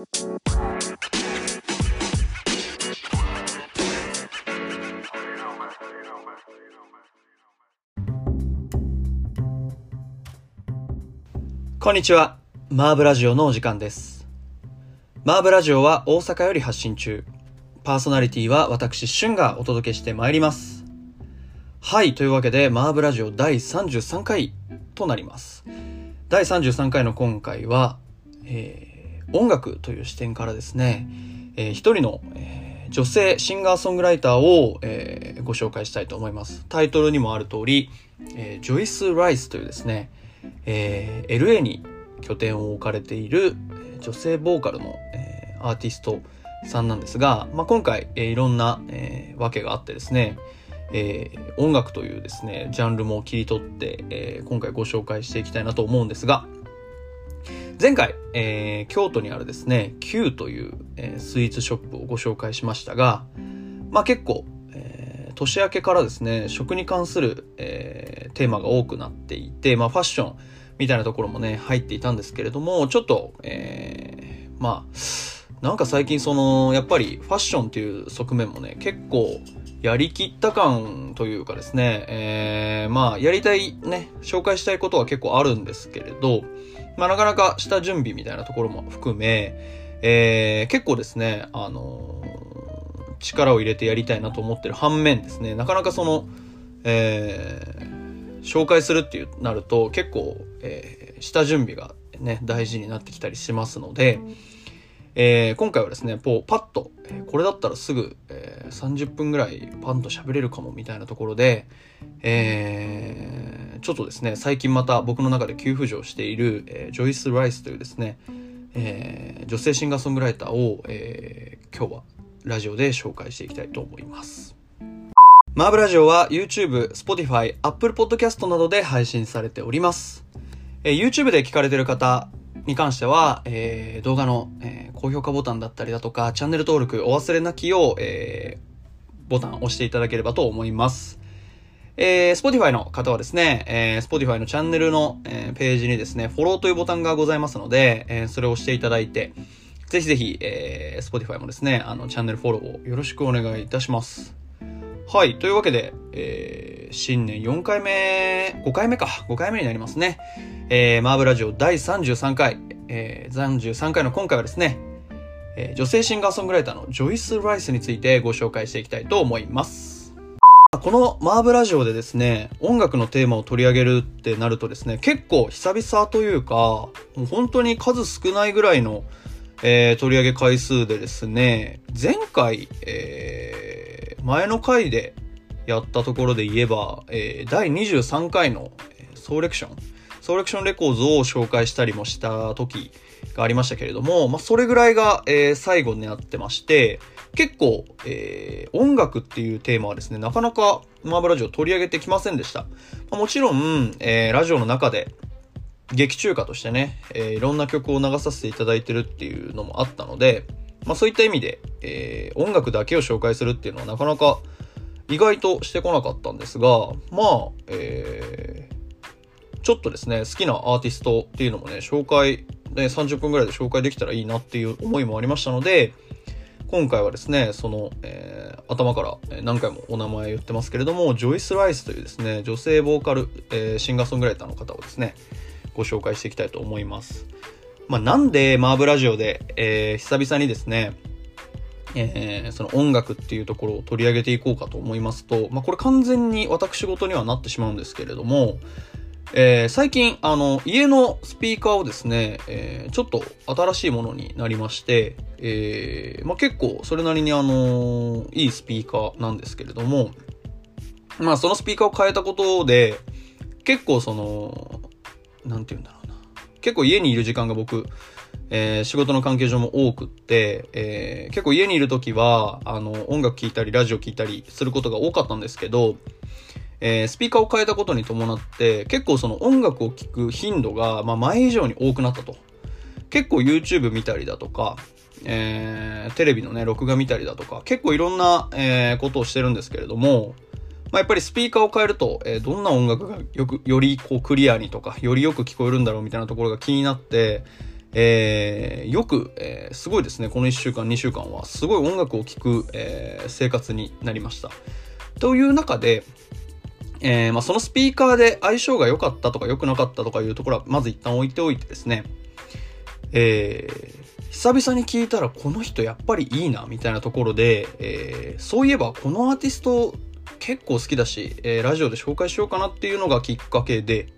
こんにちは。マーブラジオのお時間です。マーブラジオは大阪より発信中。パーソナリティは私、シュンがお届けしてまいります。はい、というわけで、マーブラジオ第33回となります。第33回の今回は、えー音楽という視点からですね、えー一人の、えー女性シンガーソングライターを、えーご紹介したいと思います。タイトルにもある通り、えージョイス・ライスというですね、えー LA に拠点を置かれている女性ボーカルの、えーアーティストさんなんですが、まあ、今回、えーいろんな、えーわけがあってですね、えー音楽というですね、ジャンルも切り取って、えー今回ご紹介していきたいなと思うんですが、前回、えー京都にあるですね、Q という、えースイーツショップをご紹介しましたが、まあ結構、えー年明けからですね、食に関する、えーテーマが多くなっていて、まあファッションみたいなところもね、入っていたんですけれども、ちょっと、えーまあ、なんか最近その、やっぱりファッションっていう側面もね、結構やりきった感というかですね、えーまあやりたいね、紹介したいことは結構あるんですけれど、まあなかなか下準備みたいなところも含め、えー結構ですね、あのー力を入れてやりたいなと思ってる反面ですね、なかなかその、えー紹介するっていうなると結構、えー下準備がね、大事になってきたりしますので、えー今回はですね、こうパッと、えこれだったらすぐ、えー30分ぐらいパンと喋れるかもみたいなところで、えーちょっとですね、最近また僕の中で急浮上している、えジョイス・ライスというですね、えー女性シンガーソングライターを、えー今日はラジオで紹介していきたいと思います。マーブラジオは YouTube、Spotify、Apple Podcast などで配信されております。えー YouTube で聞かれてる方に関しては、えー動画の、えー高評価ボタンだったりだとか、チャンネル登録お忘れなきよう、えーボタンを押していただければと思います。えー、Spotify の方はですね、えー、Spotify のチャンネルの、えーページにですね、フォローというボタンがございますので、えーそれを押していただいて、ぜひぜひ、えー、Spotify もですね、あの、チャンネルフォローをよろしくお願いいたします。はい。というわけで、えー、新年4回目、5回目か。5回目になりますね。えー、マーブラジオ第33回、えー、33回の今回はですね、えー女性シンガーソングライターのジョイス・ライスについてご紹介していきたいと思います。このマーブラジオでですね、音楽のテーマを取り上げるってなるとですね、結構久々というか、もう本当に数少ないぐらいの、えー取り上げ回数でですね、前回、えー前の回でやったところで言えば、えー第23回のソーレクション、ソーレクションレコーズを紹介したりもした時がありましたけれども、まあ、それぐらいが、えー最後になってまして、結構、えー音楽っていうテーマはですね、なかなかマーブラジオ取り上げてきませんでした。まあもちろん、えーラジオの中で劇中歌としてね、えーいろんな曲を流させていただいてるっていうのもあったので、まあそういった意味で、えー音楽だけを紹介するっていうのはなかなか意外としてこなかったんですが、まあ、えーちょっとですね、好きなアーティストっていうのもね、紹介、ね、30分ぐらいで紹介できたらいいなっていう思いもありましたので、今回はですね、その、えー頭から何回もお名前言ってますけれども、ジョイス・ライスというですね、女性ボーカル、えーシンガーソングライターの方をですね、ご紹介していきたいと思います。まあ、なんでマーブラジオで、えー久々にですね、えーその音楽っていうところを取り上げていこうかと思いますと、まあ、これ完全に私事にはなってしまうんですけれども、えー最近、あの、家のスピーカーをですね、えーちょっと新しいものになりまして、えーまあ、結構それなりにあのいいスピーカーなんですけれども、まあそのスピーカーを変えたことで、結構その、なんて言うんだろう。結構家にいる時間が僕、えー仕事の関係上も多くって、えー結構家にいる時は、あの、音楽聴いたり、ラジオ聴いたりすることが多かったんですけど、えースピーカーを変えたことに伴って、結構その音楽を聴く頻度が、まあ前以上に多くなったと。結構 YouTube 見たりだとか、えーテレビのね、録画見たりだとか、結構いろんな、えーことをしてるんですけれども、まあ、やっぱりスピーカーを変えると、えーどんな音楽がよく、よりこうクリアにとか、よりよく聞こえるんだろうみたいなところが気になって、えー、よく、えー、すごいですね、この1週間、2週間は、すごい音楽を聴く、えー、生活になりました。という中で、えー、まあ、そのスピーカーで相性が良かったとか良くなかったとかいうところは、まず一旦置いておいてですね、えー、久々に聞いたらこの人やっぱりいいな、みたいなところで、えー、そういえばこのアーティスト結構好きだし、えー、ラジオで紹介しようかなっていうのがきっかけで、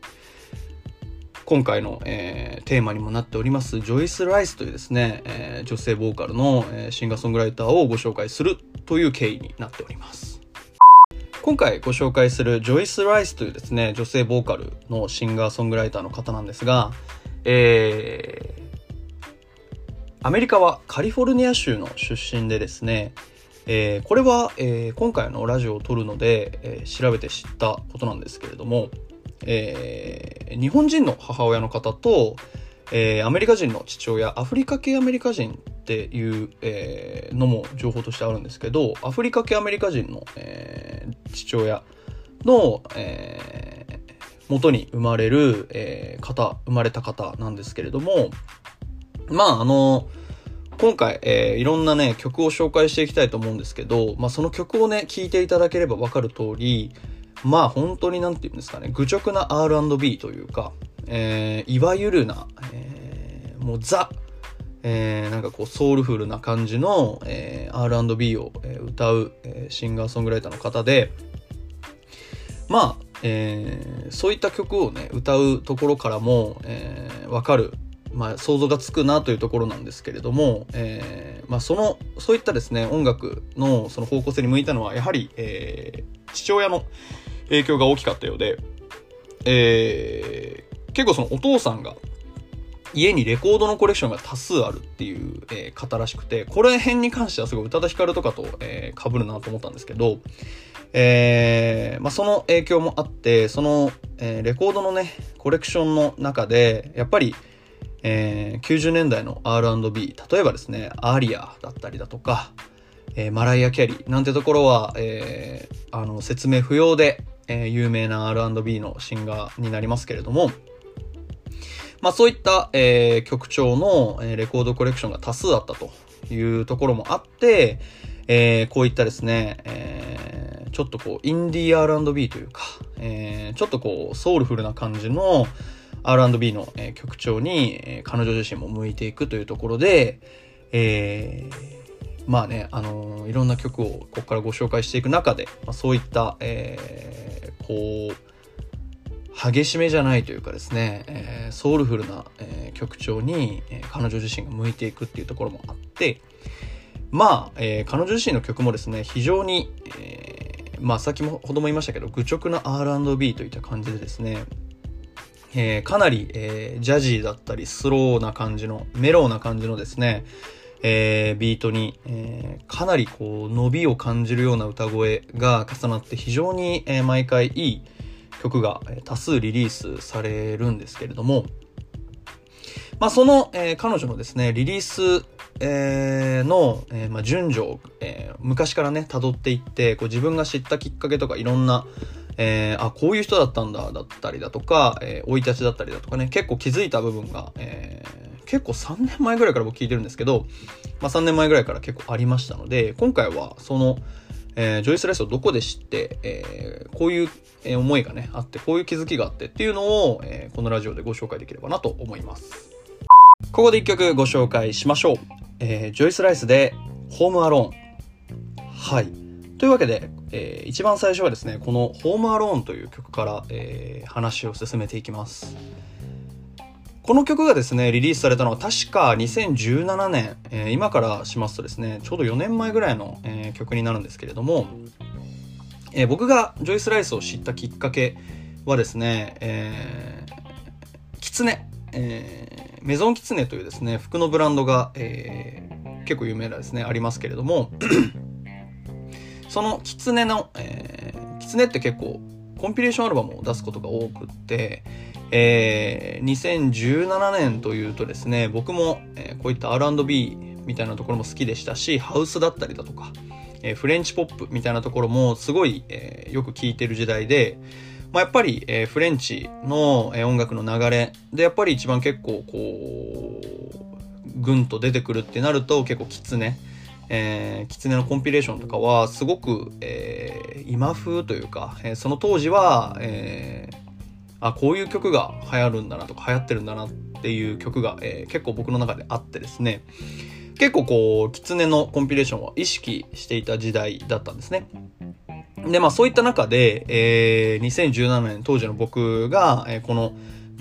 今回の、えー、テーマにもなっております、ジョイス・ライスというですね、えー、女性ボーカルの、えー、シンガーソングライターをご紹介するという経緯になっております。今回ご紹介するジョイス・ライスというですね、女性ボーカルのシンガーソングライターの方なんですが、えー、アメリカはカリフォルニア州の出身でですね、えー、これは、えー、今回のラジオを撮るので、えー、調べて知ったことなんですけれども、えー、日本人の母親の方と、えー、アメリカ人の父親、アフリカ系アメリカ人っていう、えー、のも情報としてあるんですけど、アフリカ系アメリカ人の、えー、父親の、えー、元に生まれる、えー、方、生まれた方なんですけれども、まあ、あの、今回、えー、いろんなね、曲を紹介していきたいと思うんですけど、まあ、その曲をね、聴いていただければわかる通り、まあ、本当になんて言うんですかね、愚直な R&B というか、えー、いわゆるな、えー、もうザ、えー、なんかこうソウルフルな感じの、えー、R&B を、えー、歌う、えー、シンガーソングライターの方で、まあ、えー、そういった曲をね、歌うところからも、えー、わかる、まあ、想像がつくなというところなんですけれども、えー、まあ、その、そういったですね、音楽のその方向性に向いたのは、やはり、えー、父親の影響が大きかったようで、えー、結構そのお父さんが、家にレコードのコレクションが多数あるっていう、えー、方らしくて、これ辺に関してはすごい宇多田ヒカルとかと、えー、被るなと思ったんですけど、えー、まあ、その影響もあって、その、えー、レコードのね、コレクションの中で、やっぱり、えー、90年代の R&B、例えばですね、アーリアだったりだとか、えー、マライア・キャリーなんてところは、えー、あの、説明不要で、えー、有名な R&B のシンガーになりますけれども、まあそういった、えー、曲調の、え、レコードコレクションが多数あったというところもあって、えー、こういったですね、えー、ちょっとこう、インディー R&B というか、えー、ちょっとこう、ソウルフルな感じの R&B の、え、曲調に、え、彼女自身も向いていくというところで、えー、まあね、あのー、いろんな曲をここからご紹介していく中で、まあ、そういった、えー、こう、激しめじゃないというかですね、えー、ソウルフルな、えー、曲調に、えー、彼女自身が向いていくっていうところもあって、まあ、えー、彼女自身の曲もですね、非常に、えー、まあ、先ほども言いましたけど、愚直な R&B といった感じでですね、えー、かなり、えー、ジャジーだったり、スローな感じの、メローな感じのですね、えー、ビートに、えー、かなりこう、伸びを感じるような歌声が重なって非常に、えー、毎回いい、曲が多数リリースされるんですけれども、まあ、その、えー、彼女のですね、リリース、えー、の、えー、まあ、順序を、えー、昔からね、辿っていって、こう自分が知ったきっかけとかいろんな、えー、あ、こういう人だったんだ、だったりだとか、えー、生い立ちだったりだとかね、結構気づいた部分が、えー、結構3年前ぐらいから僕聞いてるんですけど、まあ、3年前ぐらいから結構ありましたので、今回はその、えー、ジョイス・ライスをどこで知って、えー、こういう思いがね、あって、こういう気づきがあってっていうのを、えー、このラジオでご紹介できればなと思います。ここで一曲ご紹介しましょう。えー、ジョイス・ライスで、ホーム・アローン。はい。というわけで、えー、一番最初はですね、このホーム・アローンという曲から、えー、話を進めていきます。この曲がですね、リリースされたのは確か2017年、えー、今からしますとですね、ちょうど4年前ぐらいの、えー、曲になるんですけれども、えー、僕がジョイス・ライスを知ったきっかけはですね、えー、キツネ、えー、メゾンキツネというですね、服のブランドが、えー、結構有名なですね、ありますけれども、そのキツネの、えー、キツネって結構コンピレーションアルバムを出すことが多くって、えー、2017年というとですね、僕も、えー、こういった R&B みたいなところも好きでしたし、ハウスだったりだとか、えー、フレンチポップみたいなところもすごい、えー、よく聴いてる時代で、まあ、やっぱり、えー、フレンチの、えー、音楽の流れで、やっぱり一番結構こうぐんと出てくるってなると結構きつね、えー、キツネのコンピレーションとかはすごく、えー、今風というか、えー、その当時は、えー、あこういう曲が流行るんだなとか流行ってるんだなっていう曲が、えー、結構僕の中であってですね結構こうキツネのコンピレーションを意識していた時代だったんですね。でまあそういった中で、えー、2017年当時の僕が、えー、この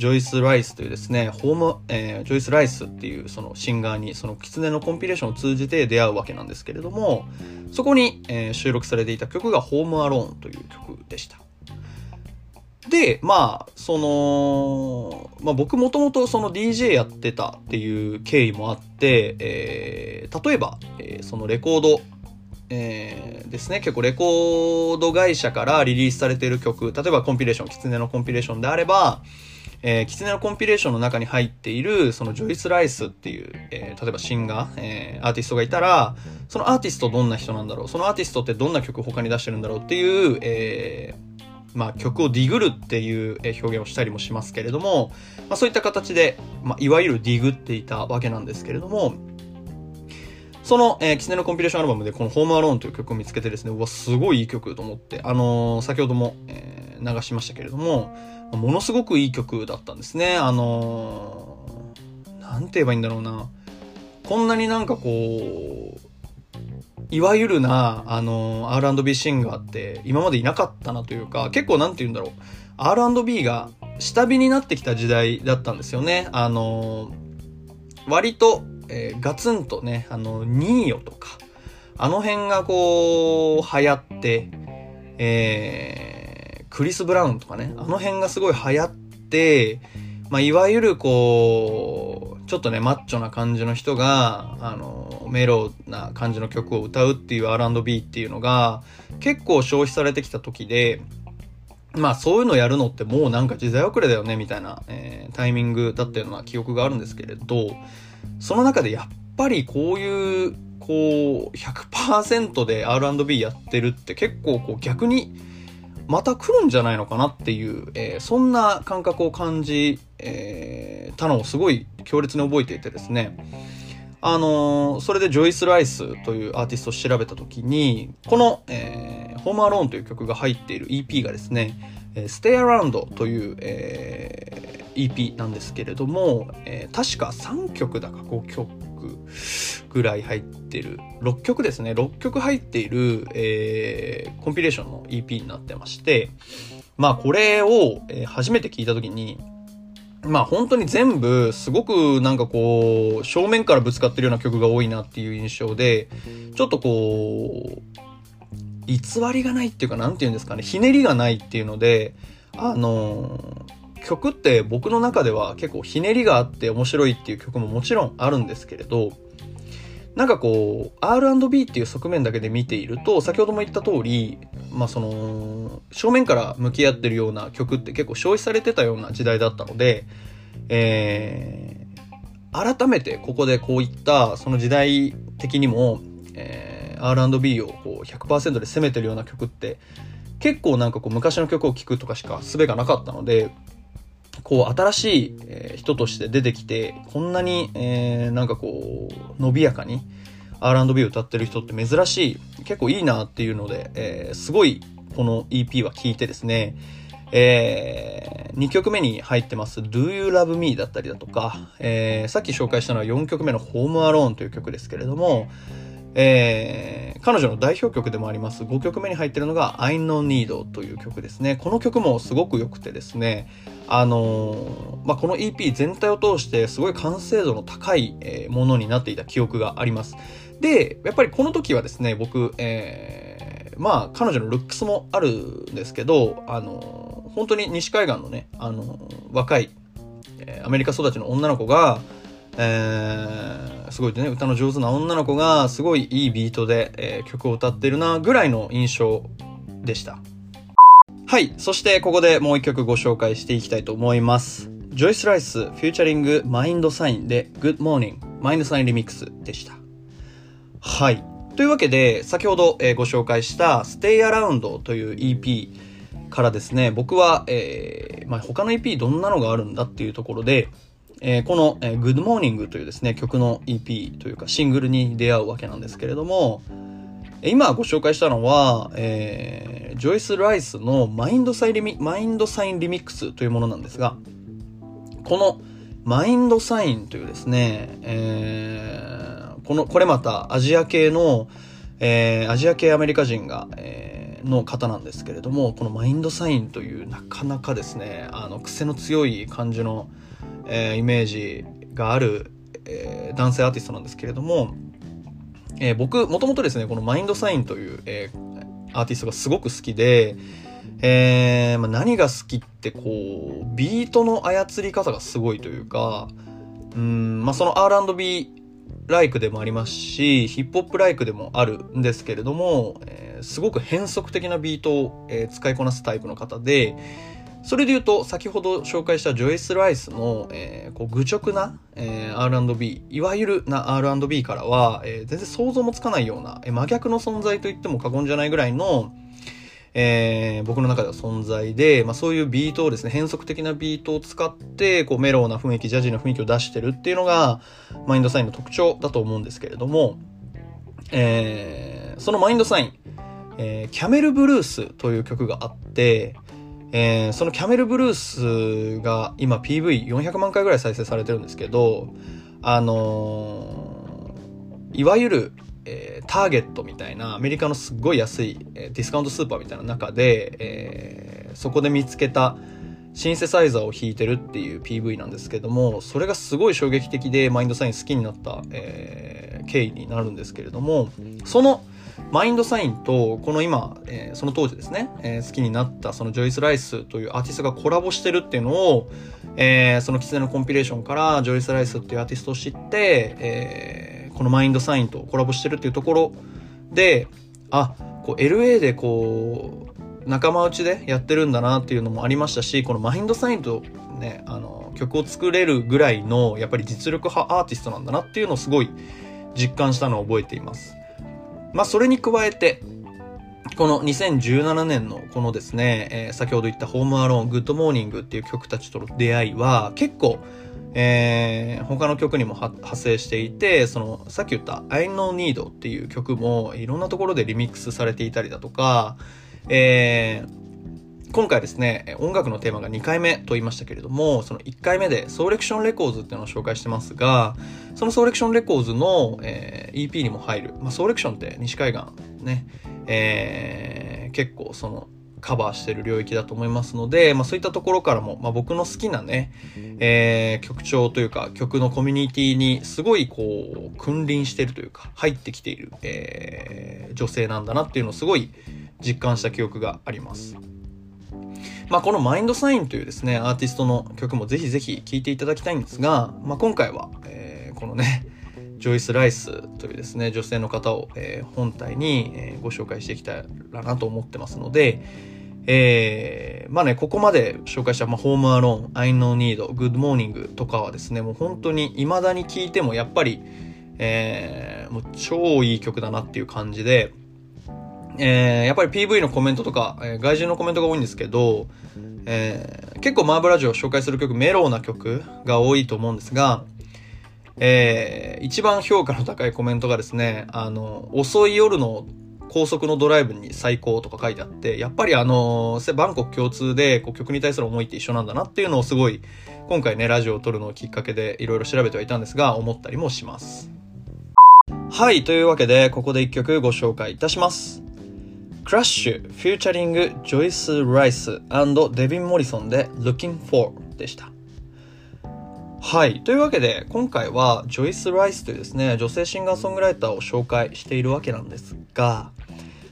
ジョイス・ライスというですね、ホーム、えー、ジョイス・ライスっていうそのシンガーに、その狐のコンピレーションを通じて出会うわけなんですけれども、そこに、えー、収録されていた曲がホーム・アローンという曲でした。で、まあ、その、まあ僕もともとその DJ やってたっていう経緯もあって、えー、例えば、えー、そのレコード、えー、ですね、結構レコード会社からリリースされている曲、例えばコンピレーション、狐のコンピレーションであれば、えー、キツネのコンピレーションの中に入っている、そのジョイス・ライスっていう、えー、例えばシンガー、えー、アーティストがいたら、そのアーティストどんな人なんだろう、そのアーティストってどんな曲他に出してるんだろうっていう、えー、まあ、曲をディグるっていう表現をしたりもしますけれども、まあ、そういった形で、まあ、いわゆるディグっていたわけなんですけれども、その、えー、キツネのコンピレーションアルバムでこのホームアローンという曲を見つけてですね、うわ、すごいいい曲と思って、あのー、先ほども、えー、流しましたけれども、ものすごくいい曲だったんですね。あのー、なんて言えばいいんだろうな。こんなになんかこう、いわゆるな、あのー、R&B シンガーって今までいなかったなというか、結構なんて言うんだろう。R&B が下火になってきた時代だったんですよね。あの、割と、えー、ガツンとね、あの、ニーヨとか、あの辺がこう、流行って、えー、クリス・ブラウンとかね、あの辺がすごい流行って、まあ、いわゆるこう、ちょっとね、マッチョな感じの人が、あの、メロな感じの曲を歌うっていう R&B っていうのが、結構消費されてきた時で、まあそういうのやるのってもうなんか時代遅れだよねみたいな、えー、タイミングだったような記憶があるんですけれど、その中でやっぱりこういう、こう、100%で R&B やってるって結構こう逆に、また来るんじゃないのかなっていう、えー、そんな感覚を感じ、えー、たのをすごい強烈に覚えていてですね。あのー、それでジョイス・ライスというアーティストを調べた時に、この、えー、ホームアローンという曲が入っている EP がですね、えー、Stay Around という、えー、EP なんですけれども、えー、確か3曲だか5曲ぐらい入ってる、6曲ですね、6曲入っている、えー、コンピレーションの EP になってまして、まあこれを、え、初めて聞いた時に、まあ本当に全部すごくなんかこう正面からぶつかってるような曲が多いなっていう印象でちょっとこう偽りがないっていうかなんて言うんですかね。ひねりがないっていうのであの曲って僕の中では結構ひねりがあって面白いっていう曲ももちろんあるんですけれど、なんかこう、R&B っていう側面だけで見ていると、先ほども言った通り、まあその、正面から向き合ってるような曲って結構消費されてたような時代だったので、えー、改めてここでこういったその時代的にも、えー、R&B をこう100%で攻めてるような曲って結構なんかこう昔の曲を聴くとかしか術がなかったので、こう新しい、え人として出てきて、こんなに、えー、なんかこう、伸びやかに R&B を歌ってる人って珍しい、結構いいなっていうので、えー、すごいこの EP は聴いてですね、えー、2曲目に入ってます Do You Love Me だったりだとか、えー、さっき紹介したのは4曲目の Home Alone という曲ですけれども、えー、彼女の代表曲でもあります5曲目に入ってるのが I Know Need という曲ですね。この曲もすごく良くてですね、あのー、まあ、この EP 全体を通してすごい完成度の高い、ものになっていた記憶があります。で、やっぱりこの時はですね、僕、えー、まあ、彼女のルックスもあるんですけど、あのー、本当に西海岸のね、あの若い、アメリカ育ちの女の子が、えー、すごいね、歌の上手な女の子が、すごいいいビートで、えー、曲を歌ってるな、ぐらいの印象でした。はい。そしてここでもう一曲ご紹介していきたいと思います。 Joyce Wrice、featuring、Mndsgn で、Good Morning、 Mndsgn リミックスでした。はい。というわけで、先ほど、えー、ご紹介した Stay Around という EP からですね、僕は、えー、まあ、他の EP どんなのがあるんだっていうところで、えー、この、えー、Good Morning というですね、曲の EP というかシングルに出会うわけなんですけれども、今ご紹介したのは、えー、ジョイス・ライスのマインドサイリミマインドサインリミックスというものなんですが、このマインドサインというですね、えー、この、これまたアジア系の、えー、アジア系アメリカ人が、えー、の方なんですけれども、このマインドサインというなかなかですね、あの、癖の強い感じの、えー、イメージがある、えー、男性アーティストなんですけれども、えー、僕、もともとですね、このマインドサインという、えー、アーティストがすごく好きで、えー、まあ、何が好きってこう、ビートの操り方がすごいというか、うん、まあ、その R&B ライクでもありますし、ヒップホップライクでもあるんですけれども、えー、すごく変則的なビートを、えー、使いこなすタイプの方で、それで言うと、先ほど紹介したジョイス・ライスの、えー、こう愚直な、えー、R&B、いわゆるな R&B からは、えー、全然想像もつかないような、えー、真逆の存在と言っても過言じゃないぐらいの、えー、僕の中では存在で、まあ、そういうビートをですね、変則的なビートを使って、こうメローな雰囲気、ジャジーな雰囲気を出してるっていうのが、マインドサインの特徴だと思うんですけれども、えー、そのマインドサイン、えー、キャメルブルースという曲があって、えー、そのキャメルブルースが今 PV400 万回ぐらい再生されてるんですけど、あのー、いわゆる、えー、ターゲットみたいなアメリカのすっごい安い、えー、ディスカウントスーパーみたいな中で、えー、そこで見つけたシンセサイザーを弾いてるっていう PV なんですけども、それがすごい衝撃的でマインドサイン好きになった、えー、経緯になるんですけれども、そのマインドサインと、この今、えー、その当時ですね、えー、好きになったそのジョイス・ライスというアーティストがコラボしてるっていうのを、えー、その狐のコンピレーションからジョイス・ライスっていうアーティストを知って、えー、このマインドサインとコラボしてるっていうところで、あ、こう LA でこう、仲間内でやってるんだなっていうのもありましたし、この Mndsgn とね、あの、曲を作れるぐらいの、やっぱり実力派アーティストなんだなっていうのをすごい実感したのを覚えています。まあ、それに加えて、この2017年のこのですね、えー、先ほど言った Home Alone、 Good Morning っていう曲たちとの出会いは結構、えー、他の曲にも派生していて、その、さっき言った Ain't No Need っていう曲もいろんなところでリミックスされていたりだとか、えー、今回ですね、音楽のテーマが2回目と言いましたけれども、その1回目でソーレクションレコーズっていうのを紹介してますが、そのソーレクションレコーズの、えー、EP にも入る、まあ、ソーレクションって西海岸ね、えー、結構そのカバーしてる領域だと思いますので、まあそういったところからも、まあ僕の好きなね、えー、曲調というか曲のコミュニティにすごいこう、君臨してるというか、入ってきている、えー、女性なんだなっていうのをすごい実感した記憶があります。まあ、このマインドサインというですね、アーティストの曲もぜひぜひ聴いていただきたいんですが、まあ、今回は、えー、このね、ジョイス・ライスというですね、女性の方を、えー、本体に、えー、ご紹介していきたらなと思ってますので、えー、まあね、ここまで紹介した、まあ、ホームアローン、I know need, good morning とかはですね、もう本当に未だに聴いてもやっぱり、えー、もう超いい曲だなっていう感じで、えー、やっぱり PV のコメントとか、えー、外人のコメントが多いんですけど、えー、結構マーブラジオを紹介する曲、メローな曲が多いと思うんですが、えー、一番評価の高いコメントがですね、あの、遅い夜の高速のドライブに最高とか書いてあって、やっぱりあの、バンコク共通でこう曲に対する思いって一緒なんだなっていうのをすごい、今回ね、ラジオを撮るのをきっかけでいろいろ調べてはいたんですが、思ったりもします。はい、というわけで、ここで一曲ご紹介いたします。クラッシュ、フューチャリング、ジョイス・ライスデビン・モリソンで Looking For でした。はい。というわけで、今回はジョイス・ライスというですね、女性シンガーソングライターを紹介しているわけなんですが、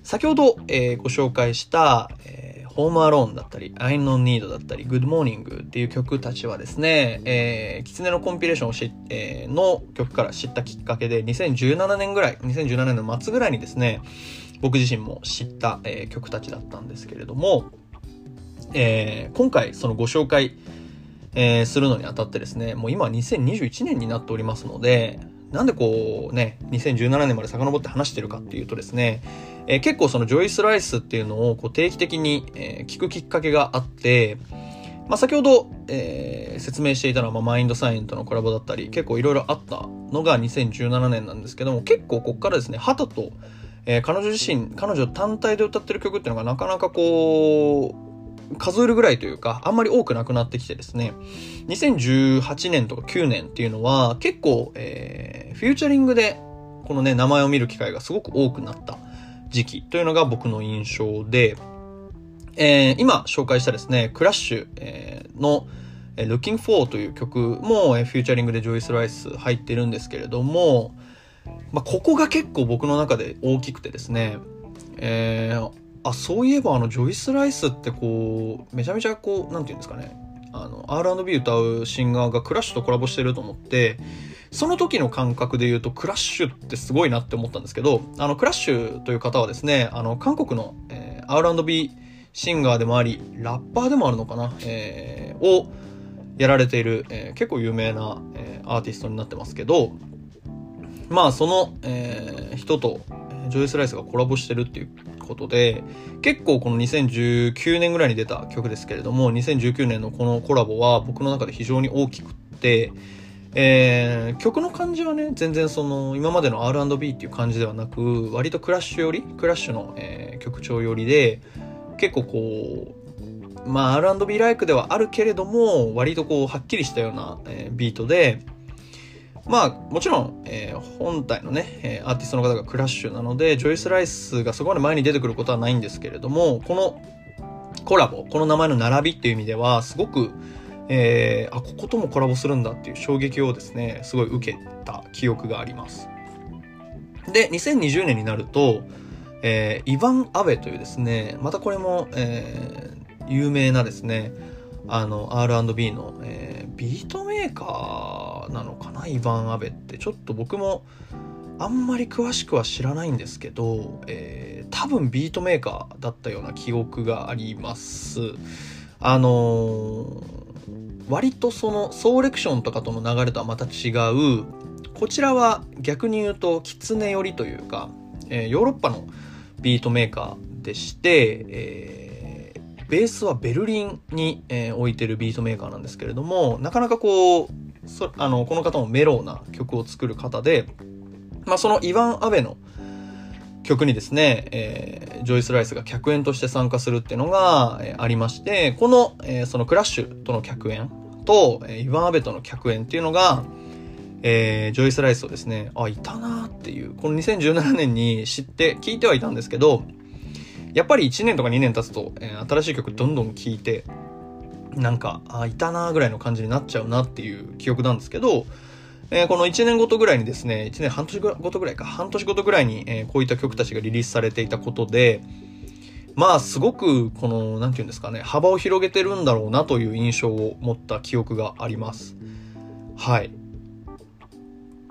先ほど、えー、ご紹介した、えー、ホームアローンだったり、I No Need だったり、Good Morning っていう曲たちはですね、えー、キツネのコンピレーションをし、えー、の曲から知ったきっかけで、2017年ぐらい、2017年の末ぐらいにですね、僕自身も知った、えー、曲たちだったんですけれども、えー、今回そのご紹介、えー、するのにあたってですね、もう今2021年になっておりますので、なんでこうね、2017年まで遡って話してるかっていうとですね、えー、結構そのジョイス・ライスっていうのをこう定期的に、えー、聞くきっかけがあって、まあ、先ほど、えー、説明していたのは、まあ、マインドサインとのコラボだったり、結構いろいろあったのが2017年なんですけども、結構ここからですね、旗と、えー、彼女自身、彼女単体で歌ってる曲っていうのがなかなかこう、数えるぐらいというか、あんまり多くなくなってきてですね、2018年とか9年っていうのは結構、えー、フューチャリングでこのね、名前を見る機会がすごく多くなった。時期というのが僕の印象で、えー、今紹介したですね、クラッシュ、えー、の、Looking For という曲も、えー、フューチャリングでジョイス・ライス入ってるんですけれども、まあ、ここが結構僕の中で大きくてですね、えー、あ、そういえばあのジョイス・ライスってこう、めちゃめちゃこう、なんていうんですかね、あの、R&B 歌うシンガーがクラッシュとコラボしてると思って、その時の感覚で言うと、クラッシュってすごいなって思ったんですけど、あの、クラッシュという方はですね、あの、韓国の、えー、R&B シンガーでもあり、ラッパーでもあるのかな、えー、をやられている、えー、結構有名な、えー、アーティストになってますけど、まあその、えー、人とジョイス・ライスがコラボしてるっていうことで、結構この2019年ぐらいに出た曲ですけれども、2019年のこのコラボは僕の中で非常に大きくって、えー、曲の感じはね、全然その、今までの R&B っていう感じではなく、割とクラッシュ寄り、クラッシュの、えー、曲調寄りで、結構こう、まあ R&B ライクではあるけれども、割とこう、はっきりしたような、えー、ビートで、まあ、もちろん、えー、本体のね、えー、アーティストの方がクラッシュなので、ジョイス・ライスがそこまで前に出てくることはないんですけれども、このコラボ、この名前の並びっていう意味では、すごく、えー、あ、ここともコラボするんだっていう衝撃をですね、すごい受けた記憶があります。で、2020年になると、えー、イヴァン・アベというですね、またこれも、えー、有名なですね、あの、R&B の、えー、ビートメーカーなのかな、イヴァン・アベって。ちょっと僕も、あんまり詳しくは知らないんですけど、えー、多分ビートメーカーだったような記憶があります。あのー、割とその Soulection とかとの流れとはまた違う、こちらは逆に言うと、 Kitsuné 寄りというか、えー、ヨーロッパのビートメーカーでして、えー、ベースはベルリンに、えー、置いてるビートメーカーなんですけれども、なかなかこう、そあのこの方もメローな曲を作る方で、まあ、そのイヴァン・アベの曲にですね、えー、ジョイス・ライスが客演として参加するっていうのが、えー、ありまして、この、えー、そのクラッシュとの客演と、えー、イヴァン・アベとの客演っていうのが、えー、ジョイス・ライスをですね、あ、いたなっていう、この2017年に知って聞いてはいたんですけど、やっぱり1年とか2年経つと、えー、新しい曲どんどん聴いて、なんか、あ、いたなぐらいの感じになっちゃうなっていう記憶なんですけど、えー、この1年ごとぐらいにですね、1年半年ごとぐらいか、半年ごとぐらいに、えー、こういった曲たちがリリースされていたことで、まあ、すごく、この、なんていうんですかね、幅を広げてるんだろうなという印象を持った記憶があります。はい。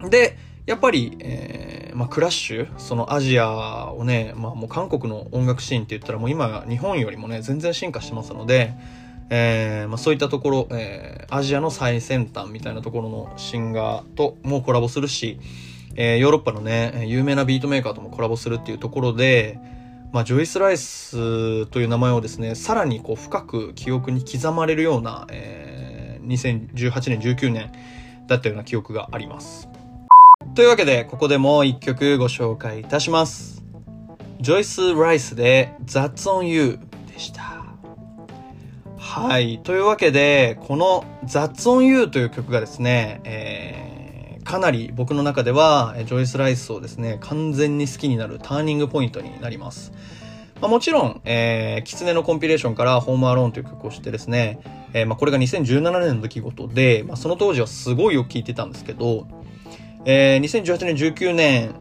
で、やっぱり、えー、まあ、クラッシュ、そのアジアをね、まあ、もう韓国の音楽シーンって言ったらもう今、日本よりもね、全然進化してますので、えー、まあ、そういったところ、えー、アジアの最先端みたいなところのシンガーともコラボするし、えー、ヨーロッパのね、有名なビートメーカーともコラボするっていうところで、まあ、ジョイス・ライスという名前をですね、さらにこう深く記憶に刻まれるような、えー、2018年、19年だったような記憶があります。というわけで、ここでもう一曲ご紹介いたします。ジョイス・ライスで That's on You でした。はい。というわけで、この That's on You という曲がですね、えー、かなり僕の中では、ジョイス・ライスをですね、完全に好きになるターニングポイントになります。まあ、もちろん、えー、キツネのコンピレーションからホームアローンという曲を知ってですね、えー、まあ、これが2017年の出来事で、まあ、その当時はすごいよく聴いてたんですけど、えー、2018年、19年、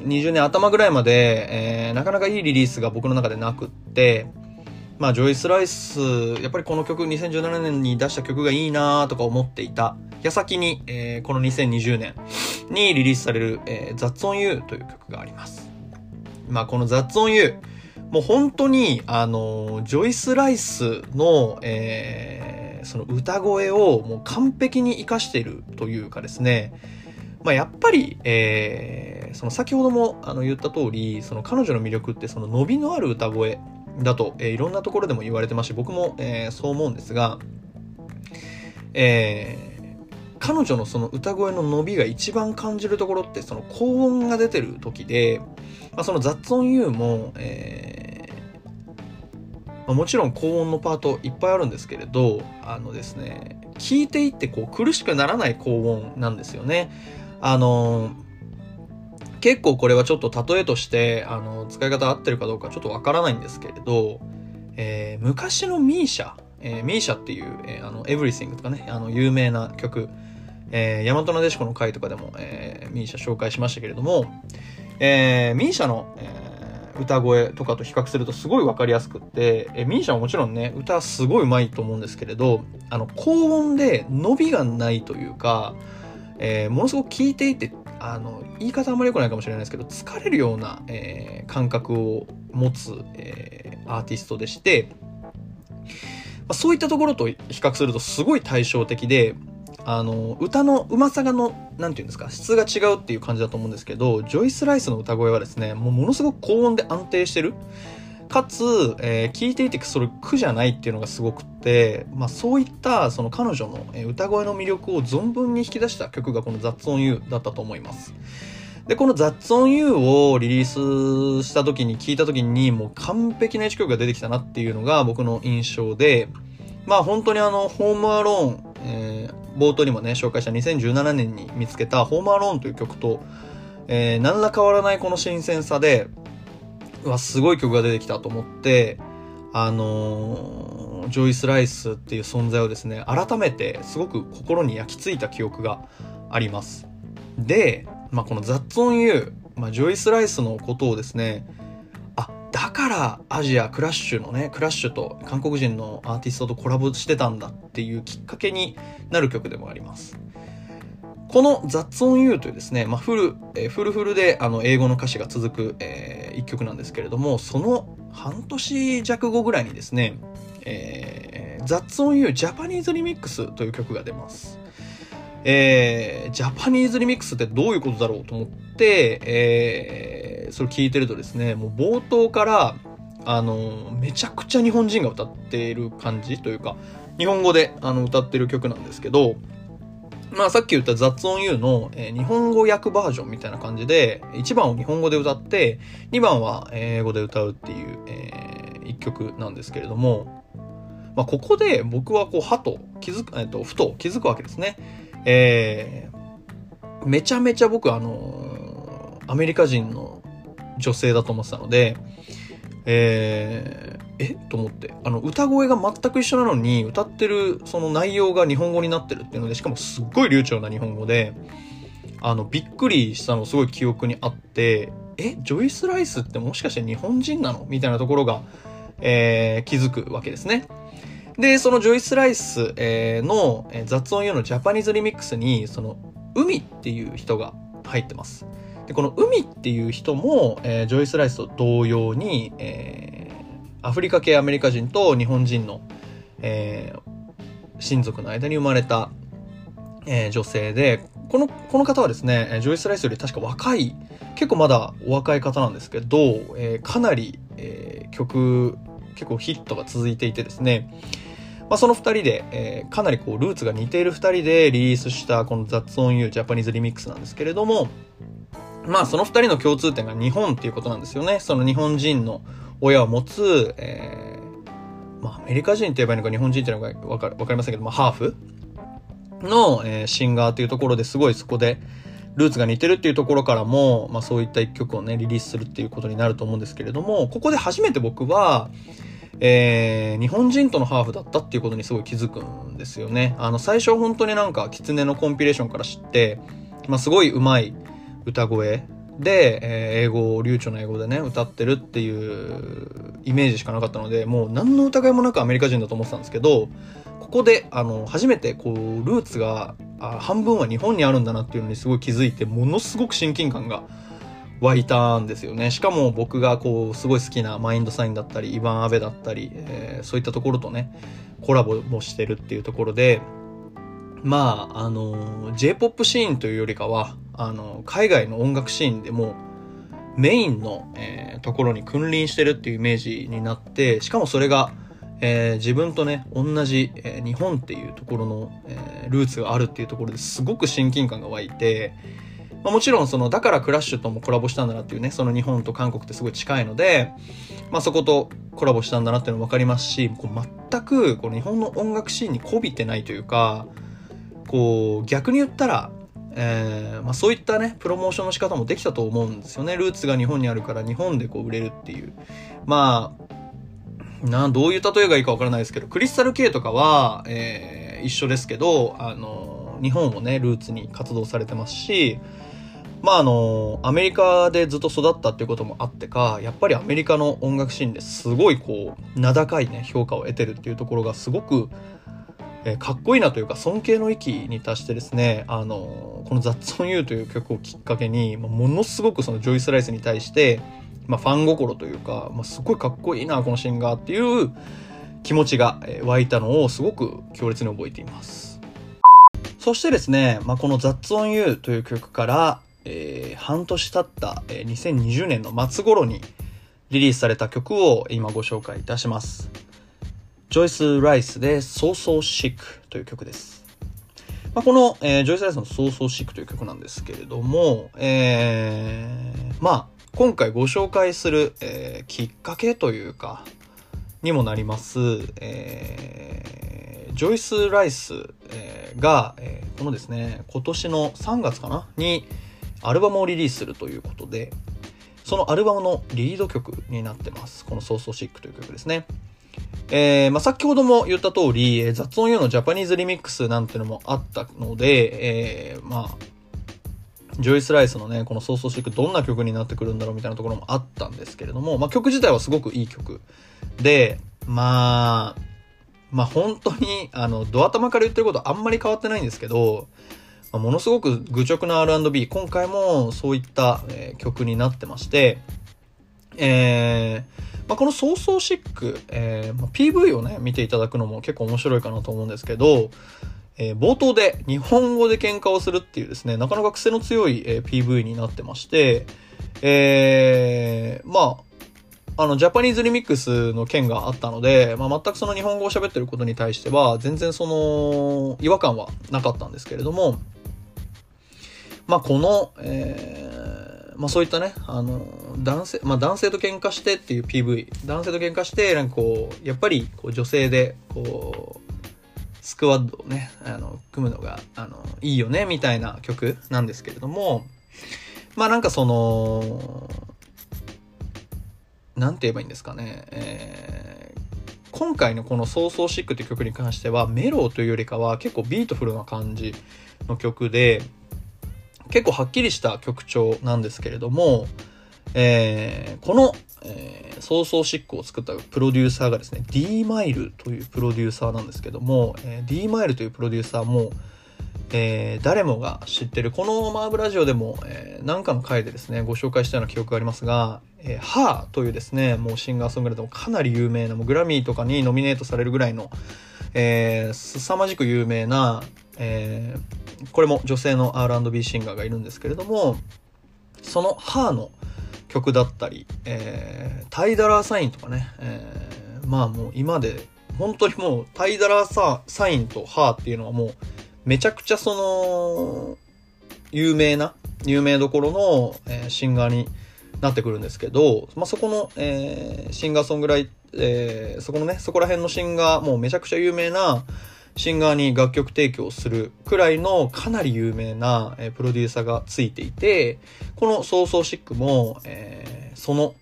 20年頭ぐらいまで、えー、なかなかいいリリースが僕の中でなくって、まあ、ジョイス・ライス、やっぱりこの曲、2017年に出した曲がいいなとか思っていた矢先に、えー、この2020年にリリースされる、えー、That's on You という曲があります。まあ、この That's on You、もう本当に、あの、ジョイス・ライスの、えー、その歌声をもう完璧に活かしているというかですね、まあ、やっぱり、えー、その先ほどもあの言った通り、その彼女の魅力ってその伸びのある歌声だと、えー、いろんなところでも言われてますし、僕も、えー、そう思うんですが、えー、彼女のその歌声の伸びが一番感じるところってその高音が出てる時で、まあ、その雑音 U も、えーまあ、もちろん高音のパートいっぱいあるんですけれどあのですね聞いていってこう苦しくならない高音なんですよね。あの結構これはちょっと例えとしてあの使い方合ってるかどうかちょっとわからないんですけれど、えー、昔のミーシャえー、ミーシャっていう、えー、あの、エブリシングとかね、あの、有名な曲、えー、大和なでしこの回とかでも、えー、ミーシャ紹介しましたけれども、えー、ミーシャの、えー、歌声とかと比較するとすごいわかりやすくって、えー、ミーシャはもちろんね、歌すごい上手いと思うんですけれど、あの、高音で伸びがないというか、えー、ものすごく聴いていて、あの、言い方あんまり良くないかもしれないですけど、疲れるような、えー、感覚を持つ、えー、アーティストでして、あ、そういったところと比較するとすごい対照的で、あの、歌のうまさがの、なんていうんですか、質が違うっていう感じだと思うんですけど、ジョイス・ライスの歌声はですね、もうものすごく高音で安定してる。かつ、えー、聞いていてそれ苦じゃないっていうのがすごくって、まあそういったその彼女の歌声の魅力を存分に引き出した曲がこの雑音 U だったと思います。で、この雑音 U をリリースした時に聞いた時にもう完璧な1曲が出てきたなっていうのが僕の印象で、まあ本当にあの、ホームアローン、えー、冒頭にもね、紹介した2017年に見つけたホームアローンという曲と、えー、何ら変わらないこの新鮮さで、うわ、すごい曲が出てきたと思って、あの、ジョイス・ライスっていう存在をですね、改めてすごく心に焼き付いた記憶があります。で、まあ、この雑音 U、まあ、ジョイス・ライスのことをですね、あ、だからアジアクラッシュのね、クラッシュと韓国人のアーティストとコラボしてたんだっていうきっかけになる曲でもあります。この雑音 U というですね、まあ、フル、えー、フルフルであの英語の歌詞が続く、えー、一曲なんですけれども、その半年弱後ぐらいにですね、えー、雑音 U ジャパニーズリミックスという曲が出ます。えー、ジャパニーズリミックスってどういうことだろうと思って、えー、それ聞いてるとですね、もう冒頭から、あの、めちゃくちゃ日本人が歌っている感じというか、日本語であの歌っている曲なんですけど、まあさっき言った雑音 U の、えー、日本語訳バージョンみたいな感じで、1番を日本語で歌って、2番は英語で歌うっていう、えー、一曲なんですけれども、まあここで僕はこう、はと気づく、えっ、ー、と、ふと気づくわけですね。えー、めちゃめちゃ僕あのアメリカ人の女性だと思ってたので、えー、え？と思って。あの、歌声が全く一緒なのに、歌ってるその内容が日本語になってるっていうので、しかもすっごい流暢な日本語で、あの、びっくりしたのすごい記憶にあって、え、ジョイス・ライスってもしかして日本人なの？みたいなところが、えー、気づくわけですね。で、そのジョイス・ライス、え、の、雑音用のジャパニーズリミックスに、その、海っていう人が入ってます。で、この海っていう人も、えー、ジョイス・ライスと同様に、えー、アフリカ系アメリカ人と日本人の、えー、親族の間に生まれた、えー、女性で、この、この方はですね、ジョイス・ライスより確か若い、結構まだお若い方なんですけど、えー、かなり、えー、曲、結構ヒットが続いていてですね、まあ、その2人で、えー、かなりこうルーツが似ている2人でリリースしたこの雑音 U ジャパニーズリミックスなんですけれども、まあその2人の共通点が日本っていうことなんですよね。その日本人の親を持つ、えー、まあアメリカ人って言えばいいのか日本人っていうのがわかわかりませんけど、まあハーフの、えー、シンガーっていうところですごいそこで、ルーツが似てるっていうところからも、まあそういった一曲をね、リリースするっていうことになると思うんですけれども、ここで初めて僕は、えー、日本人とのハーフだったっていうことにすごい気づくんですよね。あの、最初本当になんか、キツネのコンピレーションから知って、まあ、すごい上手い歌声で、えー、英語を、流暢な英語でね、歌ってるっていうイメージしかなかったので、もう何の疑いもなくアメリカ人だと思ってたんですけど、ここで、あの、初めてこう、ルーツが、あ半分は日本にあるんだなっていうのにすごい気づいて、ものすごく親近感が湧いたんですよね。しかも僕がこう、すごい好きなマインドサインだったり、イヴァン・アベだったり、えー、そういったところとね、コラボもしてるっていうところで、まあ、あの、J-POP シーンというよりかは、あの、海外の音楽シーンでも、メインの、えー、ところに君臨してるっていうイメージになって、しかもそれが、えー、自分とね、同じ、えー、日本っていうところの、えー、ルーツがあるっていうところですごく親近感が湧いて、まあ、もちろんその、だからクラッシュともコラボしたんだなっていうね、その日本と韓国ってすごい近いので、まあそことコラボしたんだなっていうのもわかりますし、こう全くこの日本の音楽シーンに媚びてないというか、こう逆に言ったら、えーまあ、そういったね、プロモーションの仕方もできたと思うんですよね。ルーツが日本にあるから日本でこう売れるっていう。まあ、な、どういう例えがいいかわからないですけど、クリスタル K とかは、えー、一緒ですけど、あの、日本をね、ルーツに活動されてますし、まああの、アメリカでずっと育ったっていうこともあってか、やっぱりアメリカの音楽シーンですごいこう、名高いね、評価を得てるっていうところがすごく、えー、かっこいいなというか尊敬の域に達してですね、あの、この That's on You という曲をきっかけに、ものすごくそのジョイス・ライスに対して、まあ、ファン心というか、まあ、すごいかっこいいな、このシンガーっていう気持ちが湧いたのをすごく強烈に覚えています。そしてですね、まあ、この That's on You という曲から、えー、半年経った、2020年の末頃にリリースされた曲を今ご紹介いたします。ジョイス・ライスで So So Sick という曲です。まあ、この、えー、ジョイス・ライスの So So Sick という曲なんですけれども、えー、まあ、今回ご紹介する、えー、きっかけというか、にもなります、えー、ジョイス・ライス、えー、が、えー、このですね、今年の3月かなにアルバムをリリースするということで、そのアルバムのリード曲になってます。このソーソーシックという曲ですね。えー、まあ、先ほども言った通り、雑音用のジャパニーズリミックスなんてのもあったので、えー、まあ、ジョイス・ライスのね、このソーソーシックどんな曲になってくるんだろうみたいなところもあったんですけれども、まあ曲自体はすごくいい曲で、まあ、まあ本当に、あの、ドア頭から言ってることあんまり変わってないんですけど、まあ、ものすごく愚直な R&B、今回もそういった、えー、曲になってまして、えー、まあ、このソーソーシック、えーまあ、PV をね、見ていただくのも結構面白いかなと思うんですけど、えー、冒頭で日本語で喧嘩をするっていうですね、なかなか癖の強い、えー、PV になってまして、えー、まあ、あの、ジャパニーズリミックスの件があったので、まあ、全くその日本語を喋ってることに対しては、全然その、違和感はなかったんですけれども、まあ、この、えー、まあ、そういったね、あの、男性、まあ、男性と喧嘩してっていう PV、男性と喧嘩して、なんかこう、やっぱり、こう、女性で、こう、スクワッドをね、あの、組むのが、あの、いいよね、みたいな曲なんですけれども、まあなんかその、なんて言えばいいんですかね、えー、今回のこの「ソーソーシック」っていう曲に関してはメロというよりかは結構ビートフルな感じの曲で結構はっきりした曲調なんですけれども、えー、この、えー、ソーソーシックを作ったプロデューサーがですね、D マイルというプロデューサーなんですけども、えー、D マイルというプロデューサーも、えー、誰もが知ってる、このマーブラジオでも、えー、何かの回でですね、ご紹介したような記憶がありますが、えー、ハーというですね、もうシンガーソングライターもかなり有名な、もうグラミーとかにノミネートされるぐらいの、えー、凄まじく有名な、えー、これも女性の R&B シンガーがいるんですけれども、そのハーの、曲だったり、えー、タイダラーサインとかね、えー、まあもう今で、本当にもうタイダラーサインとハーっていうのはもうめちゃくちゃその、有名な、有名どころの、えー、シンガーになってくるんですけど、まあ、そこの、えー、シンガーソングライ、えー、そこのね、そこら辺のシンガー、もうめちゃくちゃ有名な、シンガーに楽曲提供するくらいのかなり有名な、え、プロデューサーがついていて、この So So Sick も、えー、その、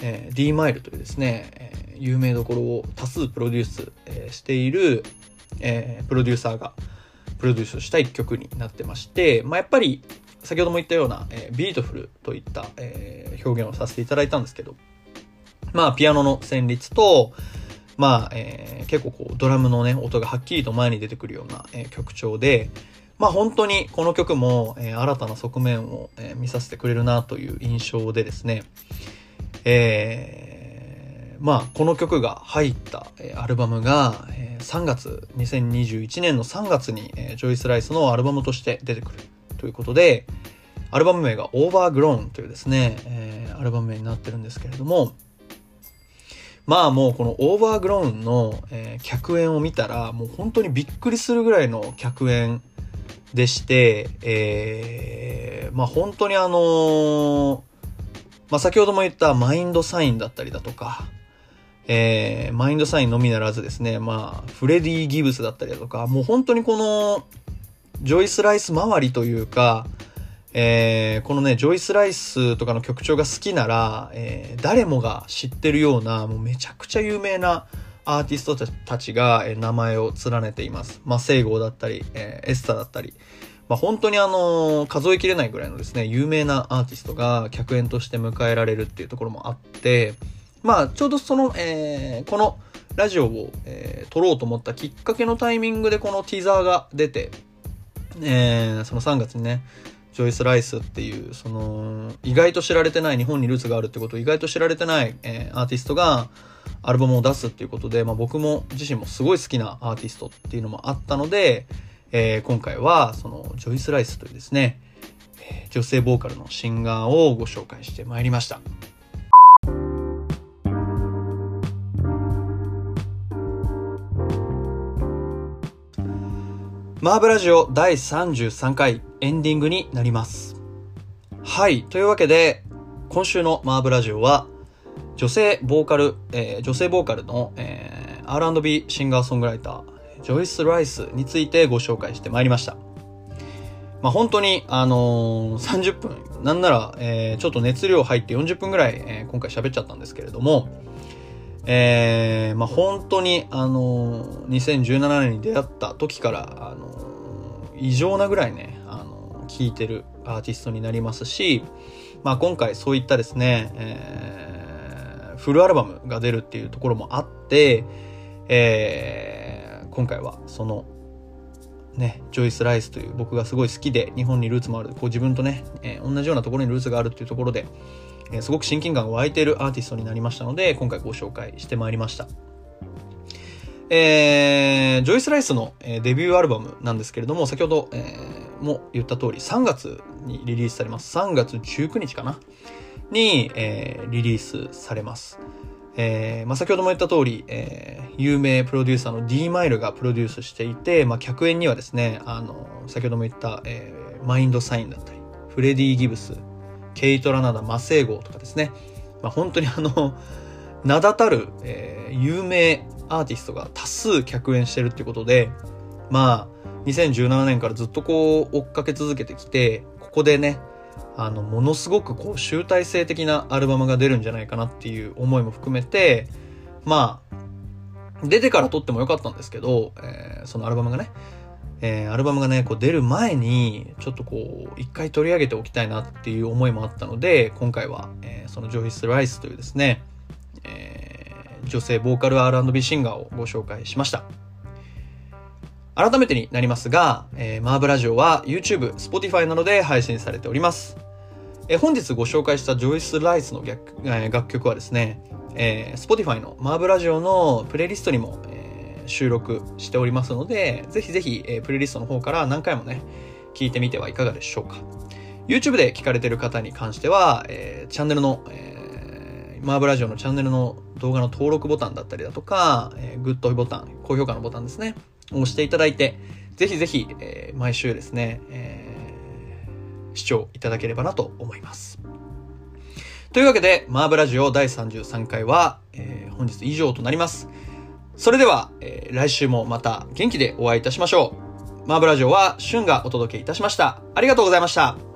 えー、D マイルというですね、え、有名どころを多数プロデュース、え、している、えー、プロデューサーがプロデュースした一曲になってまして、まあ、やっぱり先ほども言ったような、えー、ビートフルといった、えー、表現をさせていただいたんですけど、まあ、ピアノの旋律と、まあ、えー、結構こう、ドラムのね、音がはっきりと前に出てくるような、えー、曲調で、まあ本当にこの曲も、えー、新たな側面を、えー、見させてくれるなという印象でですね、えー、まあこの曲が入った、えー、アルバムが、えー、3月、2021年の3月に、えー、ジョイス・ライスのアルバムとして出てくるということで、アルバム名が Overgrown というですね、えー、アルバム名になってるんですけれども、まあもうこのオーバーグローンの、え、客演を見たら、もう本当にびっくりするぐらいの客演でして、えー、まあ本当にあの、まあ先ほども言ったマインドサインだったりだとか、えー、マインドサインのみならずですね、まあ、フレディ・ギブスだったりだとか、もう本当にこの、ジョイス・ライス周りというか、えー、このね、ジョイス・ライスとかの曲調が好きなら、えー、誰もが知ってるような、もうめちゃくちゃ有名なアーティストたちが、えー、名前を連ねています。まあ、セイゴーだったり、え、エスタだったり、まあ、本当にあの数えきれないぐらいのですね、有名なアーティストが客演として迎えられるっていうところもあって、まあ、ちょうどその、えー、このラジオを、えー、撮ろうと思ったきっかけのタイミングでこのティザーが出て、えー、その3月にね、ジョイス・ライスっていう、その、意外と知られてない、日本にルーツがあるってことを意外と知られてない、えー、アーティストが、アルバムを出すっていうことで、まあ僕も自身もすごい好きなアーティストっていうのもあったので、えー、今回は、その、ジョイス・ライスというですね、えー、女性ボーカルのシンガーをご紹介してまいりました。マーブラジオ第33回エンディングになります。はい。というわけで、今週のマーブラジオは、女性ボーカル、えー、女性ボーカルの、えー、R&B シンガーソングライター、ジョイス・ライスについてご紹介してまいりました。まあ、本当に、あのー、30分、なんなら、えー、ちょっと熱量入って40分ぐらい、えー、今回喋っちゃったんですけれども、えー、まあ、本当に、あのー、2017年に出会った時から、あのー、異常なぐらいね、聴いてるアーティストになりますし、まあ、今回そういったですね、えー、フルアルバムが出るっていうところもあって、えー、今回はその、ね、ジョイス・ライスという僕がすごい好きで、日本にルーツもある、こう自分とね、えー、同じようなところにルーツがあるっていうところで、えー、すごく親近感が湧いているアーティストになりましたので、今回ご紹介してまいりました。えー、ジョイス・ライスの、えー、デビューアルバムなんですけれども、先ほど、えー、も言った通り、3月にリリースされます。3月19日かな？に、えー、リリースされます。えーまあ、先ほども言った通り、えー、有名プロデューサーの D マイルがプロデュースしていて、まあ、客演にはですね、あの、先ほども言った、えー、マインドサインだったり、フレディ・ギブス、ケイト・ラナダ・マセイゴとかですね。まあ、本当にあの、名だたる、え、有名アーティストが多数客演してるっていうことで、まあ、2017年からずっとこう追っかけ続けてきて、ここでね、あの、ものすごくこう集大成的なアルバムが出るんじゃないかなっていう思いも含めて、まあ、出てから撮ってもよかったんですけど、えー、そのアルバムがね、えー、アルバムがね、こう出る前に、ちょっとこう、一回取り上げておきたいなっていう思いもあったので、今回は、えー、そのジョイス・ライスというですね、えー、女性ボーカル R&B シンガーをご紹介しました。改めてになりますが、えー、マーブラジオは YouTube、Spotify などで配信されております。えー、本日ご紹介したジョイス・ライスの楽,、えー、楽曲はですね、えー、Spotify のマーブラジオのプレイリストにも、えー収録しておりますので、ぜひぜひ、えー、プレイリストの方から何回もね、聞いてみてはいかがでしょうか。YouTube で聞かれてる方に関しては、えー、チャンネルの、えー、マーブラジオのチャンネルの動画の登録ボタンだったりだとか、えー、グッドボタン、高評価のボタンですね、をしていただいて、ぜひぜひ、えー、毎週ですね、えー、視聴いただければなと思います。というわけで、マーブラジオ第33回は、えー、本日以上となります。それでは、えー、来週もまた元気でお会いいたしましょう。マーブラジオは、シュンがお届けいたしました。ありがとうございました。